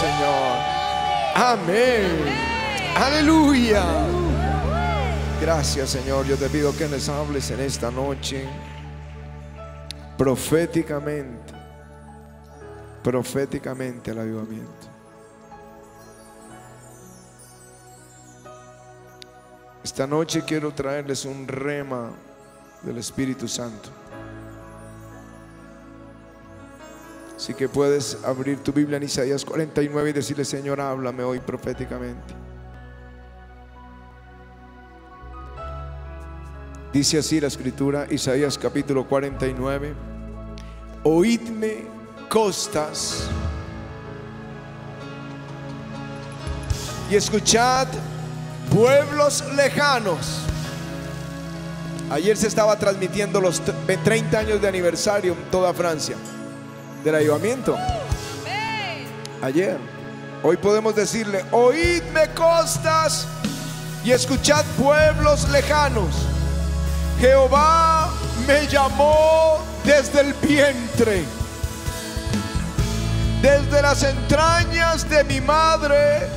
Señor. Amén. Aleluya. Gracias, Señor. Yo te pido que les hables en esta noche proféticamente. Proféticamente al avivamiento. Esta noche quiero traerles un rema del Espíritu Santo. Así que puedes abrir tu Biblia en Isaías 49 y decirle, Señor, háblame hoy proféticamente. Dice así la escritura, Isaías capítulo 49, oídme costas y escuchad pueblos lejanos. Ayer se estaba transmitiendo los 30 años de aniversario en toda Francia del avivamiento. Ayer. Hoy podemos decirle, oídme costas y escuchad pueblos lejanos. Jehová me llamó desde el vientre. Desde las entrañas de mi madre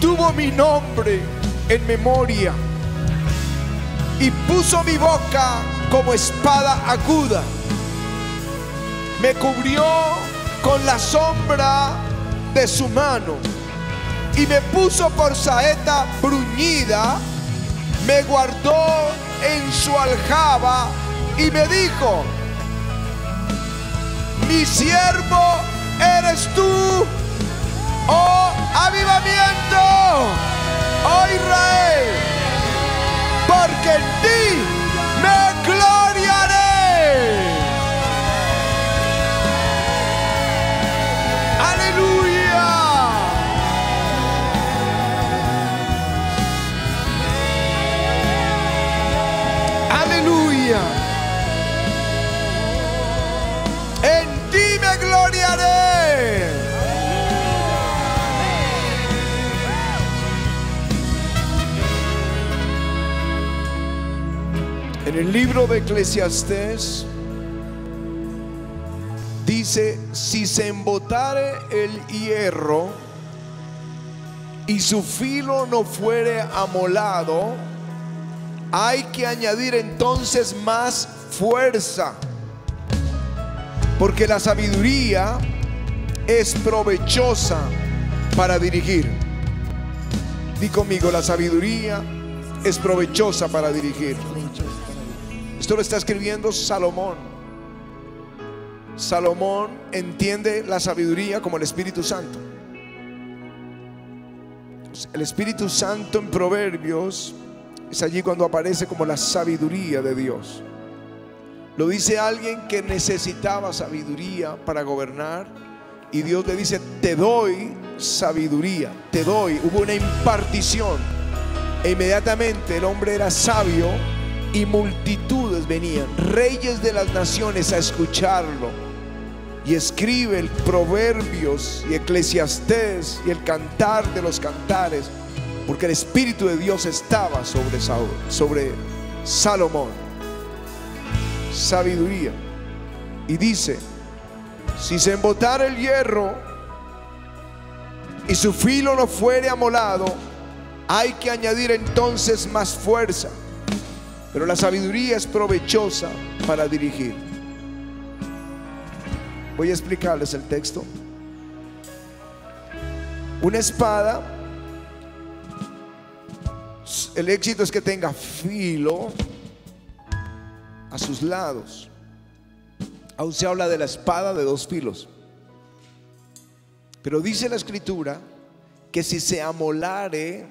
tuvo mi nombre en memoria y puso mi boca como espada aguda. Me cubrió con la sombra de su mano y me puso por saeta bruñida, me guardó en su aljaba y me dijo, mi siervo eres tú, oh avivamiento, oh Israel, porque en ti me gloriaré. En ti me gloriaré. En el libro de Eclesiastés dice, si se embotare el hierro y su filo no fuere amolado, hay que añadir entonces más fuerza, porque la sabiduría es provechosa para dirigir. Di conmigo, la sabiduría es provechosa para dirigir. Esto lo está escribiendo Salomón. Salomón entiende la sabiduría como el Espíritu Santo. El Espíritu Santo en Proverbios es allí cuando aparece como la sabiduría de Dios. Lo dice alguien que necesitaba sabiduría para gobernar y Dios le dice, te doy sabiduría, te doy. Hubo una impartición e inmediatamente el hombre era sabio y multitudes venían, reyes de las naciones a escucharlo. Y escribe el Proverbios y Eclesiastés y el Cantar de los Cantares, porque el Espíritu de Dios estaba sobre, Saúl, sobre Salomón. Sabiduría. Y dice, si se embotara el hierro y su filo no fuere amolado, hay que añadir entonces más fuerza. Pero la sabiduría es provechosa para dirigir. Voy a explicarles el texto. Una espada, el éxito es que tenga filo a sus lados. Aún se habla de la espada de dos filos. Pero dice la escritura que si se amolare,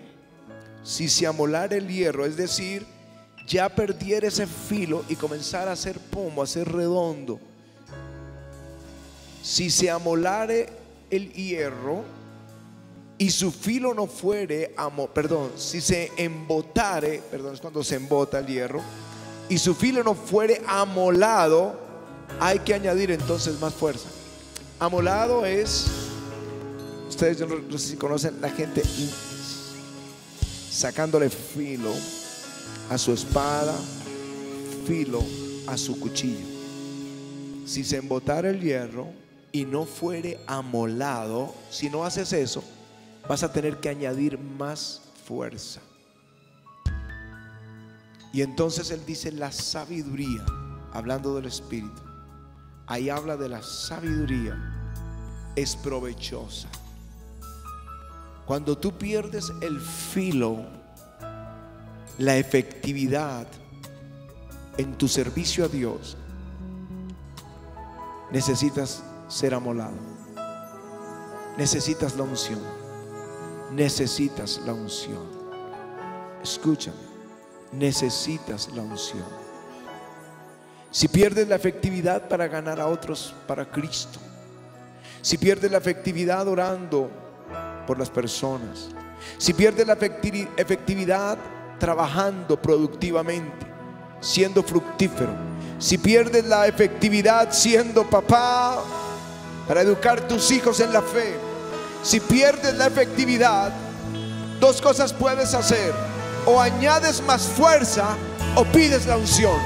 si se amolare el hierro, es decir, ya perdiera ese filo y comenzara a hacer pomo, a ser redondo. Si se amolare el hierro y su filo no fuere, amo, perdón, si se embotare, perdón, es cuando se embota el hierro, y su filo no fuere amolado, hay que añadir entonces más fuerza. Amolado es, ustedes yo no, sé si conocen la gente sacándole filo a su espada, filo a su cuchillo. Si se embotara el hierro y no fuere amolado, si no haces eso, vas a tener que añadir más fuerza. Y entonces él dice la sabiduría, hablando del Espíritu. Ahí habla de la sabiduría, es provechosa. Cuando tú pierdes el filo, la efectividad en tu servicio a Dios, necesitas ser amolado. Necesitas la unción. Necesitas la unción. Escúchame necesitas la unción. Si pierdes la efectividad para ganar a otros para Cristo, si pierdes la efectividad orando por las personas, si pierdes la efectividad trabajando productivamente, siendo fructífero, si pierdes la efectividad siendo papá para educar tus hijos en la fe, si pierdes la efectividad, dos cosas puedes hacer o añades más fuerza o pides la unción.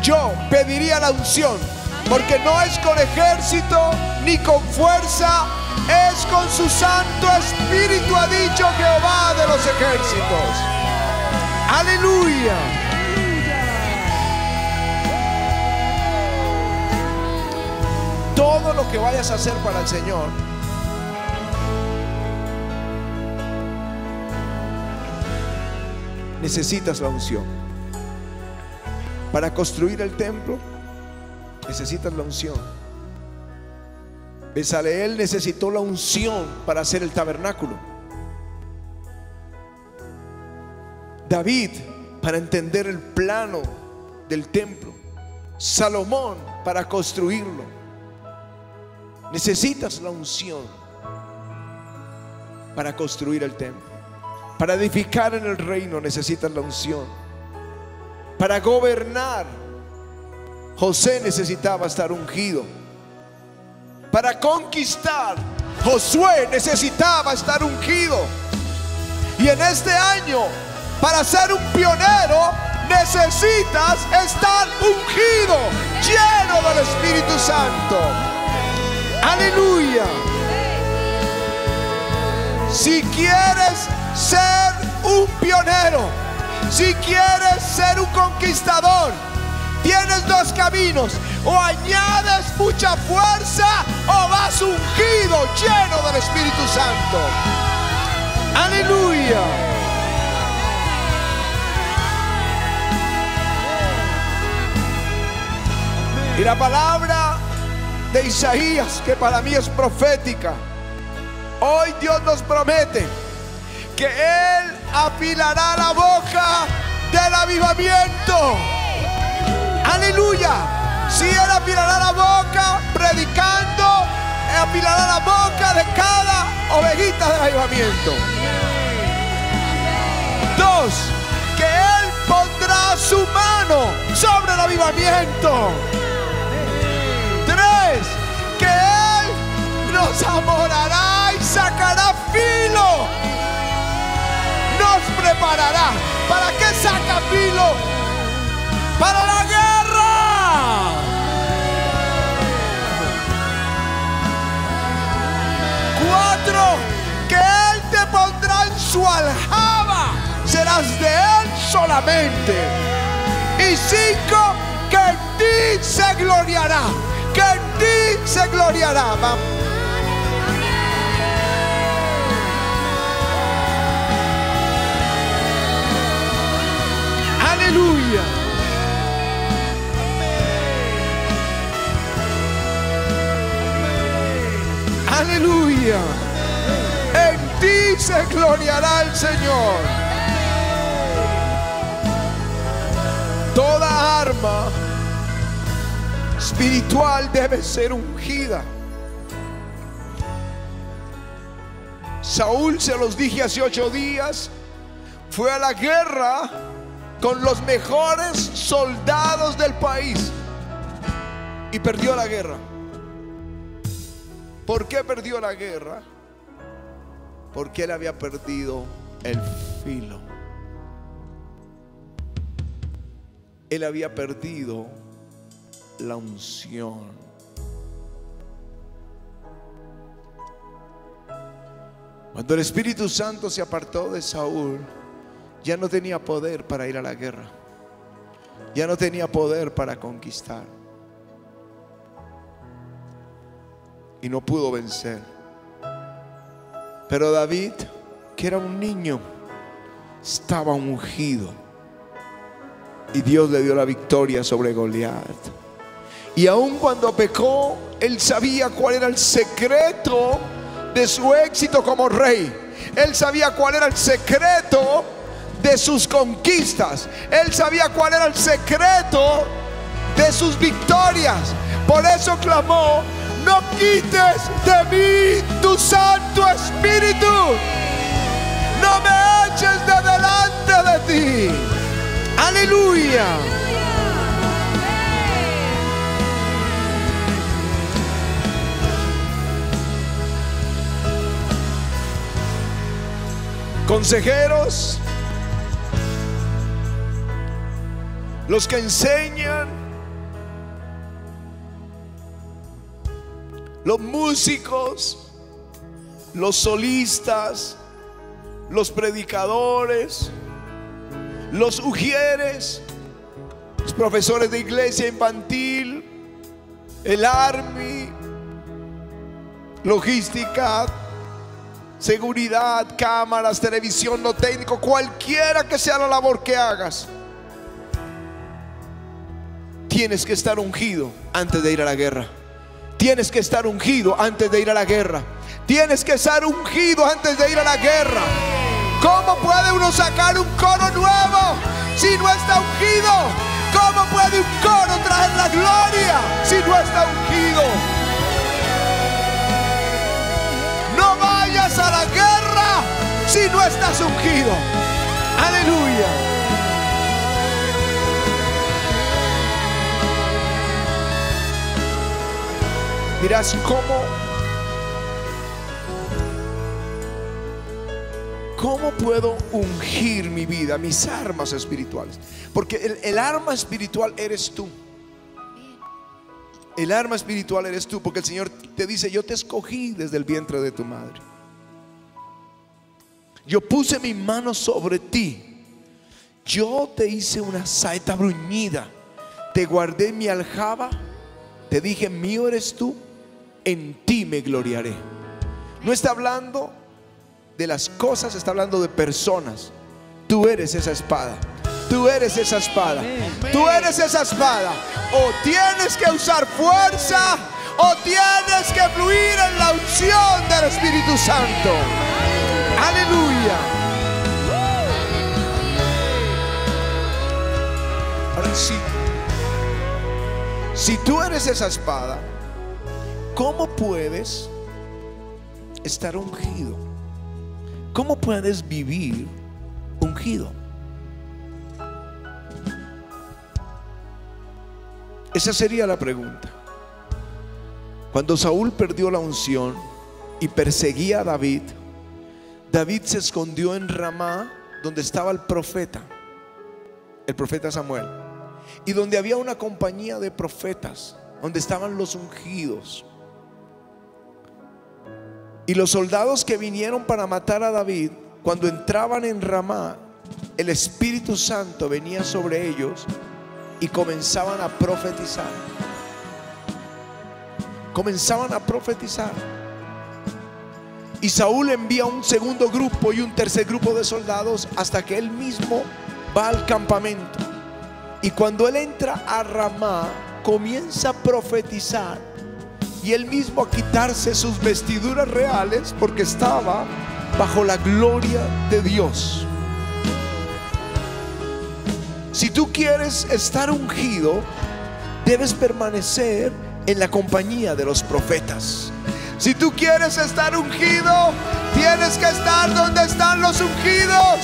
Yo pediría la unción porque no es con ejército ni con fuerza, es con su Santo Espíritu, ha dicho Jehová de los ejércitos. Aleluya. Todo lo que vayas a hacer para el Señor necesitas la unción. Para construir el templo necesitas la unción. Besaleel necesitó la unción para hacer el tabernáculo. David para entender el plano del templo. Salomón para construirlo. Necesitas la unción para construir el templo. Para edificar en el reino necesitas la unción. Para gobernar, José necesitaba estar ungido. Para conquistar, Josué necesitaba estar ungido. Y en este año, para ser un pionero, necesitas estar ungido, lleno del Espíritu Santo. Aleluya. Si quieres ser un pionero, si quieres ser un conquistador, tienes dos caminos. O añades mucha fuerza o vas ungido, lleno del Espíritu Santo. Aleluya. Y la palabra de Isaías, que para mí es profética, hoy Dios nos promete que Él apilará la boca del avivamiento. Aleluya. Si Él apilará la boca predicando, apilará la boca de cada ovejita del avivamiento. Dos, que Él pondrá su mano sobre el avivamiento. Tres, que Él nos amorará ¿Para qué saca filo? Para la guerra. Cuatro, que Él te pondrá en su aljaba. Serás de Él solamente. Y cinco, que en ti se gloriará. Que en ti se gloriará. Vamos. Aleluya. Aleluya. En ti se gloriará el Señor. Toda arma espiritual debe ser ungida. Saúl, se los dije hace ocho días, fue a la guerra con los mejores soldados del país y perdió la guerra. ¿Por qué perdió la guerra? Porque él había perdido el filo. Él había perdido la unción. Cuando el Espíritu Santo se apartó de Saúl, ya no tenía poder para ir a la guerra. Ya no tenía poder para conquistar. Y no pudo vencer. Pero David, que era un niño, estaba ungido. Y Dios le dio la victoria sobre Goliat. Y aun cuando pecó, él sabía cuál era el secreto de su éxito como rey. Él sabía cuál era el secreto de sus conquistas. Él sabía cuál era el secreto de sus victorias. Por eso clamó, no quites de mí tu Santo Espíritu. No me eches de delante de ti. Aleluya. Consejeros, los que enseñan, los músicos, los solistas, los predicadores, los ujieres, los profesores de iglesia infantil, el army, logística, seguridad, cámaras, televisión, no técnico, cualquiera que sea la labor que hagas. Tienes que estar ungido antes de ir a la guerra. Tienes que estar ungido antes de ir a la guerra. Tienes que estar ungido antes de ir a la guerra. ¿Cómo puede uno sacar un coro nuevo si no está ungido? ¿Cómo puede un coro traer la gloria si no está ungido? No vayas a la guerra si no estás ungido. Aleluya. Dirás, ¿cómo? ¿Cómo puedo ungir mi vida, mis armas espirituales? Porque el, el arma espiritual eres tú. El arma espiritual eres tú, porque el Señor te dice, yo te escogí desde el vientre de tu madre. Yo puse mi mano sobre ti. Yo te hice una saeta bruñida. Te guardé mi aljaba. Te dije, mío eres tú. En ti me gloriaré. No está hablando de las cosas, está hablando de personas. Tú eres esa espada. Tú eres esa espada. Tú eres esa espada. O tienes que usar fuerza o tienes que fluir en la unción del Espíritu Santo. Aleluya. Ahora sí. Si tú eres esa espada, ¿cómo puedes estar ungido? ¿Cómo puedes vivir ungido? Esa sería la pregunta. Cuando Saúl perdió la unción y perseguía a David, David se escondió en Ramá, donde estaba el profeta, el profeta Samuel, y donde había una compañía de profetas, donde estaban los ungidos. Y los soldados que vinieron para matar a David, cuando entraban en Ramá, el Espíritu Santo venía sobre ellos y comenzaban a profetizar. Comenzaban a profetizar. Y Saúl envía un segundo grupo y un tercer grupo de soldados hasta que él mismo va al campamento. Y cuando él entra a Ramá, comienza a profetizar y él mismo a quitarse sus vestiduras reales porque estaba bajo la gloria de Dios. Si tú quieres estar ungido, debes permanecer en la compañía de los profetas. Si tú quieres estar ungido, tienes que estar donde están los ungidos.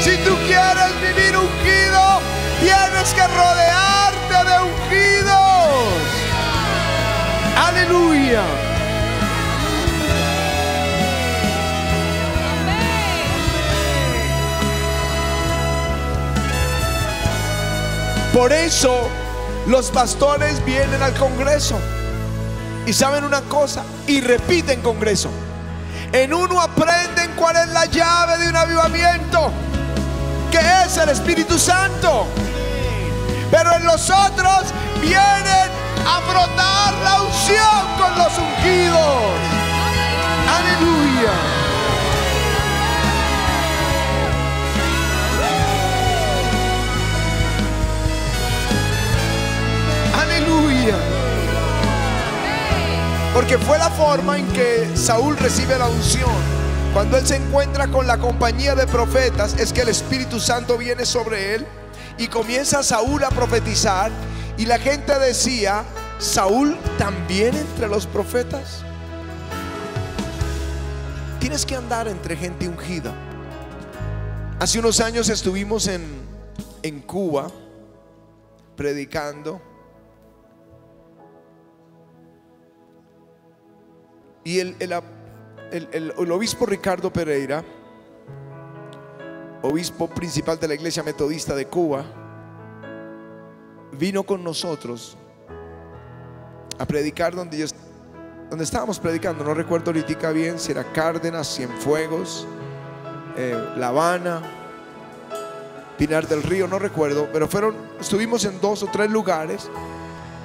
Si tú quieres vivir ungido, tienes que rodearte de ungidos. Aleluya. Por eso los pastores vienen al Congreso y saben una cosa y repiten Congreso. En uno aprenden cuál es la llave de un avivamiento, que es el Espíritu Santo. Pero en los otros vienen a brotar la unción con los ungidos. Aleluya. Aleluya. Porque fue la forma en que Saúl recibe la unción. Cuando él se encuentra con la compañía de profetas, es que el Espíritu Santo viene sobre él y comienza Saúl a profetizar. Y la gente decía, Saúl también entre los profetas. Tienes que andar entre gente ungida. Hace unos años estuvimos en, en Cuba predicando. Y el, el, el- obispo Ricardo Pereira, obispo principal de la iglesia metodista de Cuba, vino con nosotros a predicar donde, donde estábamos predicando. No recuerdo ahorita bien si era Cárdenas, Cienfuegos, eh, La Habana, Pinar del Río, no recuerdo, pero fueron, estuvimos en dos o tres lugares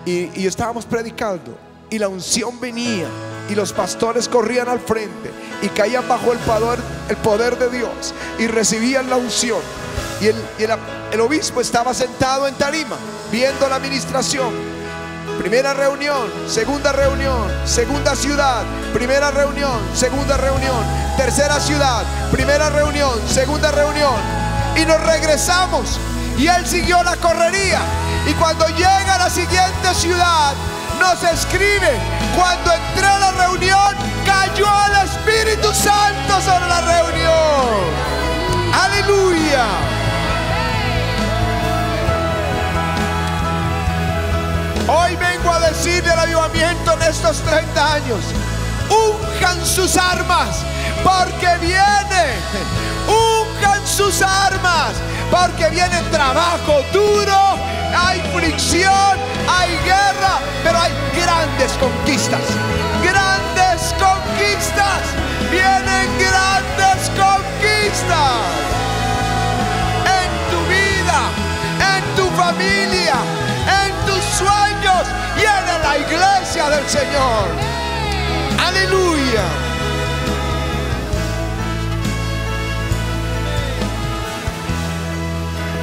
y, y estábamos predicando y la unción venía y los pastores corrían al frente y caían bajo el poder, el poder de Dios y recibían la unción. Y, el, y el- el obispo estaba sentado en tarima viendo la administración. Primera reunión, segunda reunión, segunda ciudad, primera reunión, segunda reunión, tercera ciudad, primera reunión, segunda reunión. Y nos regresamos. Y él siguió la correría. Y cuando llega a la siguiente ciudad, nos escribe, cuando entré a la reunión, cayó el Espíritu Santo sobre la reunión. Aleluya. Hoy vengo a decir del avivamiento en estos 30 años. Unjan sus armas, porque viene. Unjan sus armas, porque viene trabajo duro, hay fricción, hay guerra, pero hay grandes conquistas. Grandes conquistas. Vienen grandes conquistas en tu vida, en tu familia, en y en iglesia del Señor. Aleluya.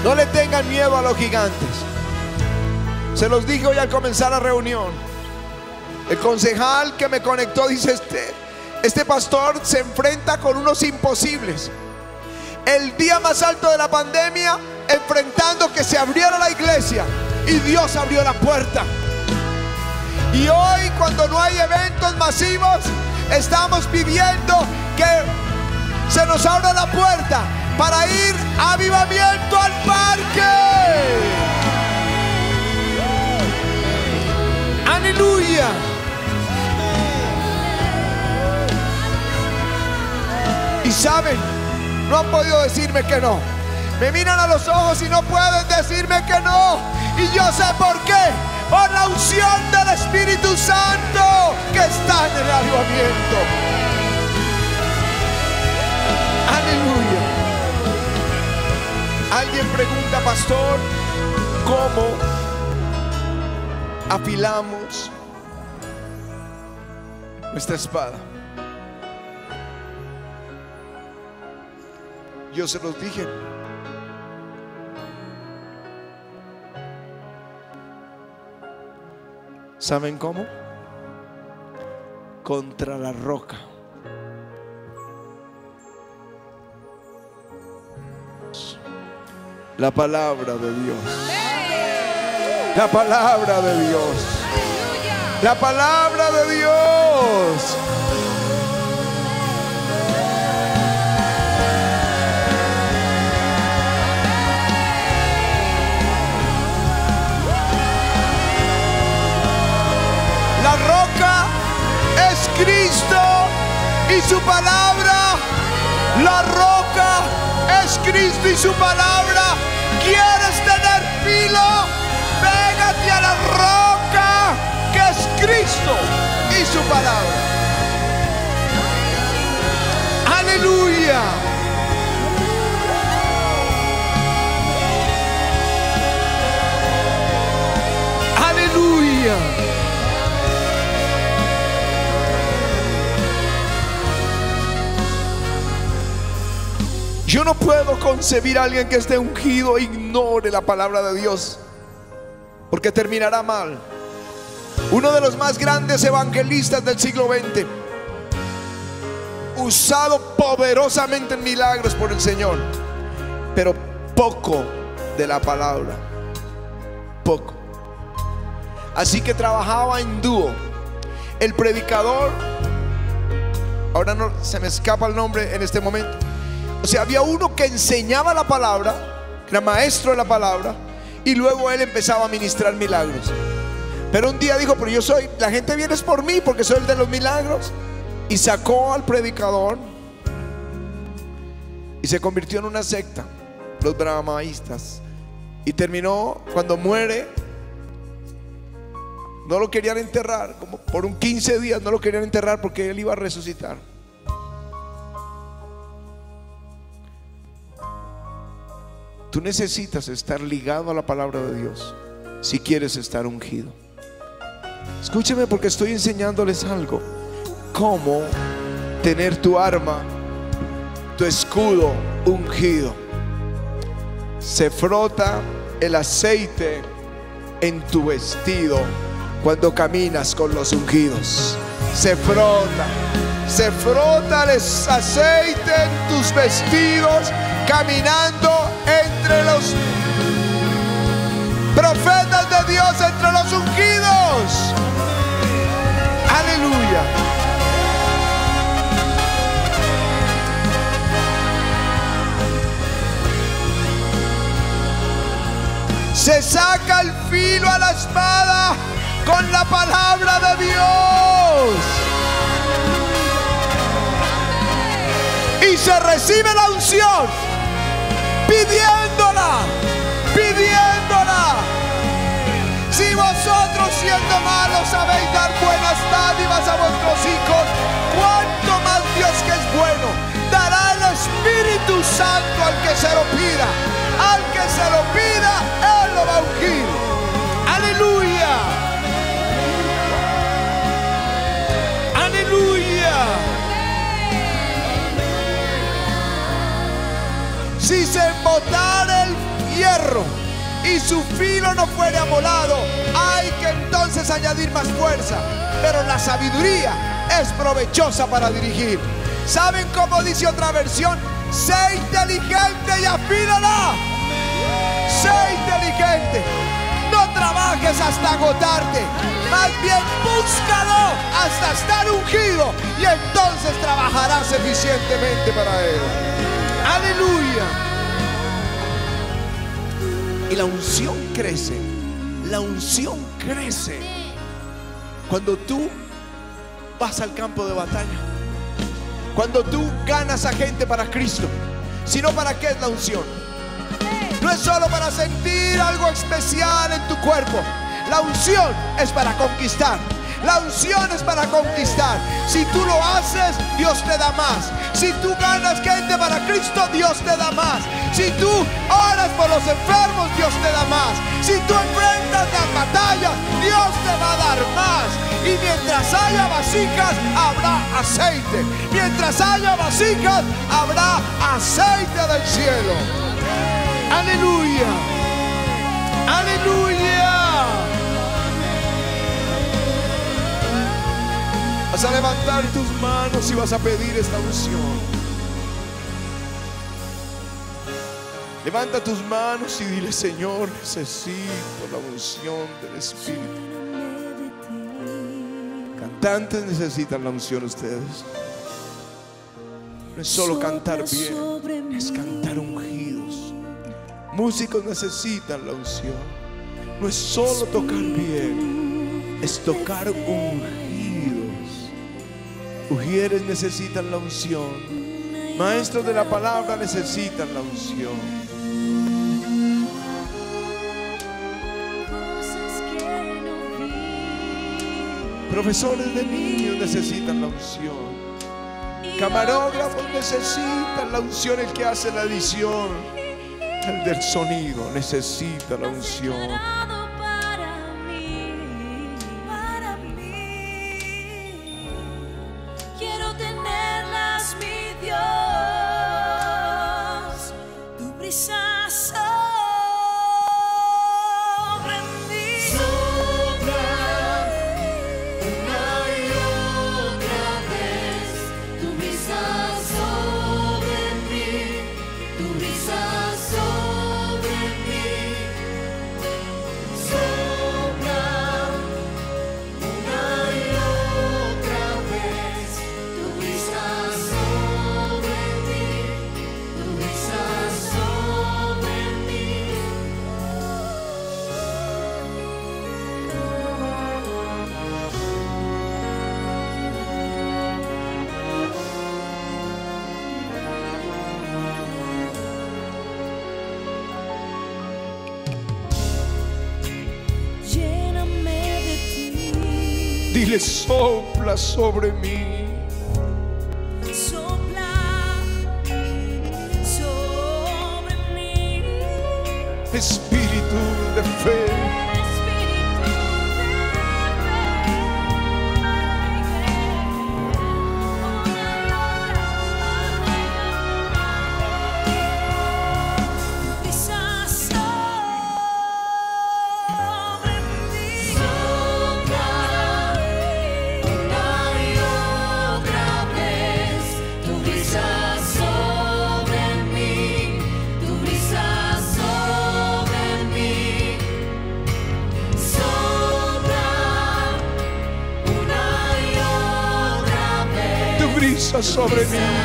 No le tengan miedo a los gigantes. Se los dije hoy al comenzar la reunión. El concejal que me conectó dice, este, este pastor se enfrenta con unos imposibles. El día más alto de la pandemia, enfrentando que se abriera la iglesia y Dios abrió la puerta. Y hoy cuando no hay eventos masivos, estamos pidiendo que se nos abra la puerta para ir a avivamiento al parque. Aleluya. Y saben, no han podido decirme que no. Me miran a los ojos y no pueden decirme que no. Y yo sé por qué. Por la unción del Espíritu Santo que está en el avivamiento. Aleluya. Alguien pregunta, pastor, ¿cómo afilamos nuestra espada? Yo se los dije. ¿Saben cómo? Contra la roca. La palabra de Dios. La palabra de Dios. La palabra de Dios. La roca es Cristo y su palabra. La roca es Cristo y su palabra. ¿Quieres tener filo? Pégate a la roca que es Cristo y su palabra. Aleluya. Aleluya. Yo no puedo concebir a alguien que esté ungido e ignore la palabra de Dios, porque terminará mal. Uno de los más grandes evangelistas del siglo XX, usado poderosamente en milagros por el Señor, pero poco de la palabra, poco. Así que trabajaba en dúo. El predicador, ahora no se me escapa el nombre en este momento. O sea, había uno que enseñaba la palabra, que era maestro de la palabra, y luego él empezaba a ministrar milagros. Pero un día dijo, pero yo soy, la gente viene es por mí porque soy el de los milagros. Y sacó al predicador y se convirtió en una secta, los brahmaístas. Y terminó, cuando muere, no lo querían enterrar, como por un 15 días no lo querían enterrar porque él iba a resucitar. Tú necesitas estar ligado a la palabra de Dios si quieres estar ungido. Escúcheme porque estoy enseñándoles algo. Cómo tener tu arma, tu escudo ungido. Se frota el aceite en tu vestido cuando caminas con los ungidos. Se frota, se frota el aceite en tus vestidos caminando entre los profetas de Dios, entre los ungidos. Aleluya. Se saca el filo a la espada con la palabra de Dios. Y se recibe la unción pidiéndola, pidiéndola. Si vosotros siendo malos sabéis dar buenas dádivas a vuestros hijos, cuánto más Dios que es bueno dará el Espíritu Santo al que se lo pida. Al que se lo pida, Él lo va a ungir. Aleluya. Aleluya. Si se embotara el hierro y su filo no fuere amolado, hay que entonces añadir más fuerza. Pero la sabiduría es provechosa para dirigir. ¿Saben cómo dice otra versión? Sé inteligente y afínala. Sé inteligente. No trabajes hasta agotarte. Más bien búscalo hasta estar ungido y entonces trabajarás eficientemente para él. Aleluya. Y la unción crece. La unción crece. Cuando tú vas al campo de batalla. Cuando tú ganas a gente para Cristo. Sino para qué es la unción. No es solo para sentir algo especial en tu cuerpo. La unción es para conquistar. La unción es para conquistar. Si tú lo haces, Dios te da más. Si tú ganas gente para Cristo, Dios te da más. Si tú oras por los enfermos, Dios te da más. Si tú enfrentas las batallas, Dios te va a dar más. Y mientras haya vasijas, habrá aceite. Mientras haya vasijas, habrá aceite del cielo. Aleluya. Aleluya. Vas a levantar tus manos y vas a pedir esta unción. Levanta tus manos y dile, Señor, necesito la unción del Espíritu. Cantantes necesitan la unción ustedes. No es solo cantar bien, es cantar ungidos. Músicos necesitan la unción. No es solo tocar bien, es tocar ungidos. Ujieres necesitan la unción. Maestros de la palabra necesitan la unción. Profesores de niños necesitan la unción. Camarógrafos necesitan la unción, el que hace la edición. El del sonido necesita la unción. Dile, sopla sobre mí. Sopla sobre mí. Espíritu de fe. Sobre mí.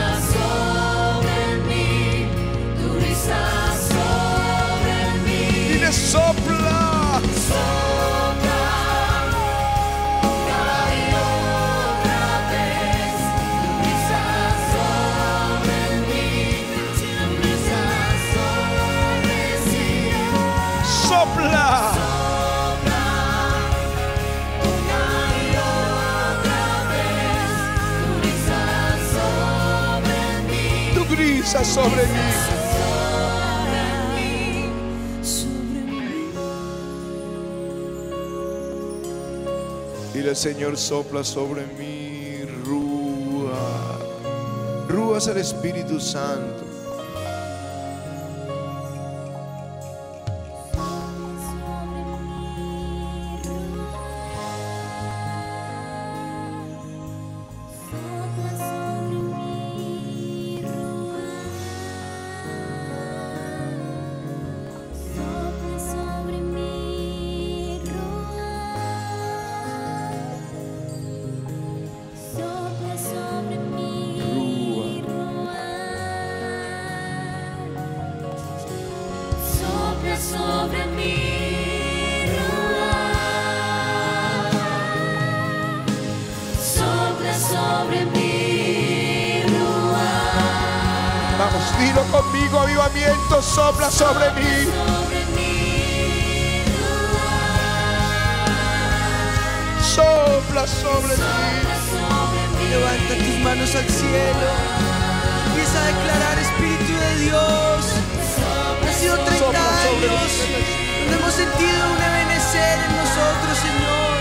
Brisa sobre mí. Dile, Señor, sopla sobre mí. Rúa. Rúa es el Espíritu Santo. Dilo conmigo, avivamiento, sopla sobre mí. Sopla sobre mí. sobre mí. Levanta tus manos al cielo. Empieza a declarar Espíritu de Dios. Ha sido 30 Sopla sobre años donde hemos sentido un ebenecer en nosotros, Señor.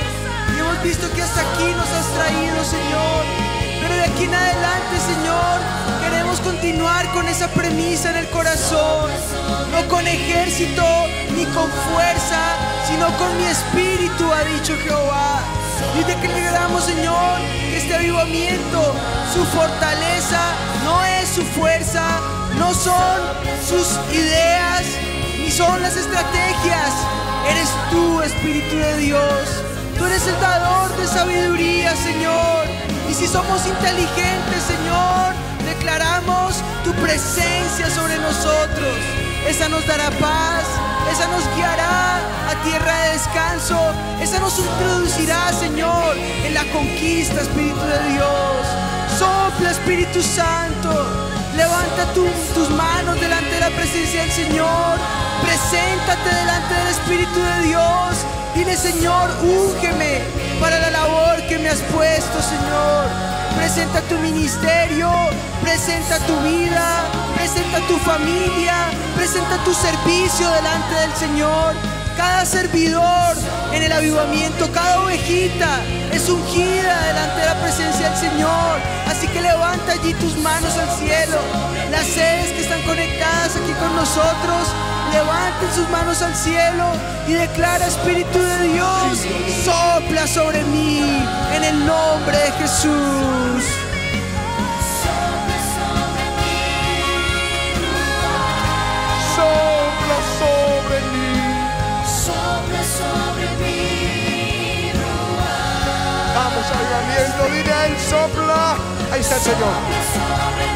Y hemos visto que hasta aquí nos has traído, Señor. Pero de aquí en adelante, Señor, queremos continuar con esa premisa en el corazón. No con ejército ni con fuerza, sino con mi espíritu, ha dicho Jehová. Y te declaramos, Señor, que este avivamiento, su fortaleza, no es su fuerza, no son sus ideas, son las estrategias. Eres tú, Espíritu de Dios. Tú eres el dador de sabiduría, Señor. Y si somos inteligentes, Señor, declaramos tu presencia sobre nosotros. Esa nos dará paz, esa nos guiará a tierra de descanso, esa nos introducirá, Señor, en la conquista, Espíritu de Dios. Sopla, Espíritu Santo. Levanta tu- tus manos delante de la presencia del Señor. Preséntate delante del Espíritu de Dios. Dile, Señor, úngeme para la labor que me has puesto, Señor. presenta tu ministerio, presenta tu vida, presenta tu familia, presenta tu servicio delante del Señor. Cada servidor en el avivamiento, cada ovejita es ungida delante de la presencia del Señor. Así que levanta allí tus manos al cielo. Las sedes que están conectadas aquí con nosotros, levanten sus manos al cielo y declara Espíritu de Dios, sopla sobre mí en el nombre de Jesús. Avivamiento, dile a él, sopla. Ahí está el Señor.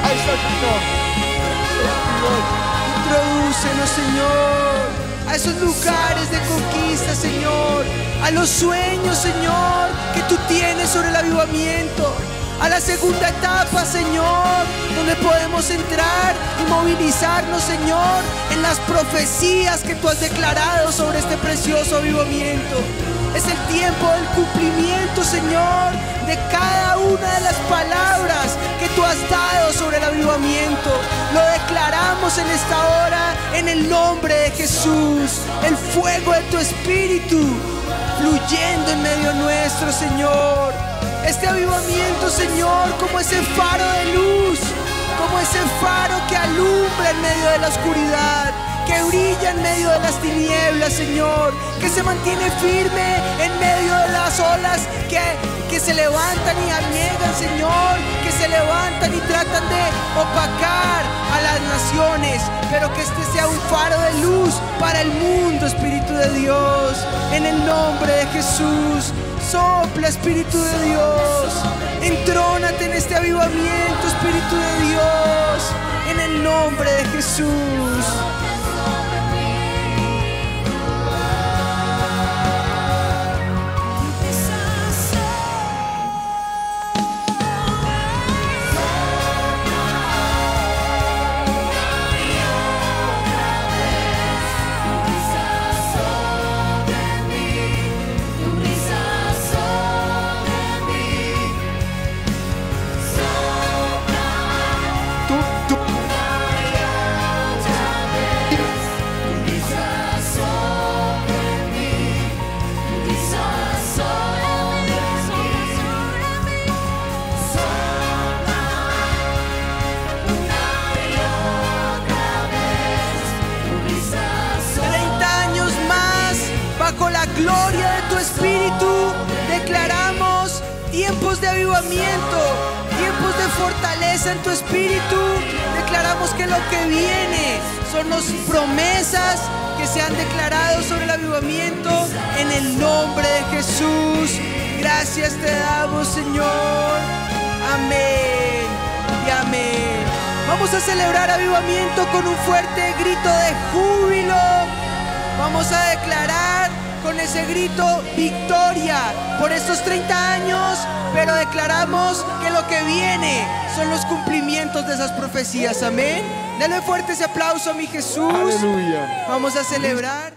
Ahí está el Señor. Introdúcenos, Señor, a esos lugares de conquista, Señor, a los sueños, Señor, que tú tienes sobre el avivamiento, a la segunda etapa, Señor, donde podemos entrar y movilizarnos, Señor, en las profecías que tú has declarado sobre este precioso avivamiento. Es el tiempo del cumplimiento, Señor, de cada una de las palabras que tú has dado sobre el avivamiento. Lo declaramos en esta hora en el nombre de Jesús. El fuego de tu espíritu fluyendo en medio nuestro, Señor. Este avivamiento, Señor, como ese faro de luz, como ese faro que alumbra en medio de la oscuridad, que brilla en medio de las tinieblas, Señor, que se mantiene firme en medio de las olas que, que se levantan y aniegan, Señor, que se levantan y tratan de opacar a las naciones, pero que este sea un faro de luz para el mundo, Espíritu de Dios, en el nombre de Jesús. Sopla, Espíritu de Dios. Entrónate en este avivamiento, Espíritu de Dios. En el nombre de Jesús. Tu Espíritu. Declaramos que lo que viene son las promesas que se han declarado sobre el avivamiento en el nombre de Jesús. Gracias te damos, Señor. Amén y amén. Vamos a celebrar avivamiento con un fuerte grito de júbilo. Vamos a declarar con ese grito victoria por estos 30 años, pero declaramos que lo que viene son los cumplimientos de esas profecías. Amén. Dale fuerte ese aplauso a mi Jesús. Aleluya. Vamos a celebrar.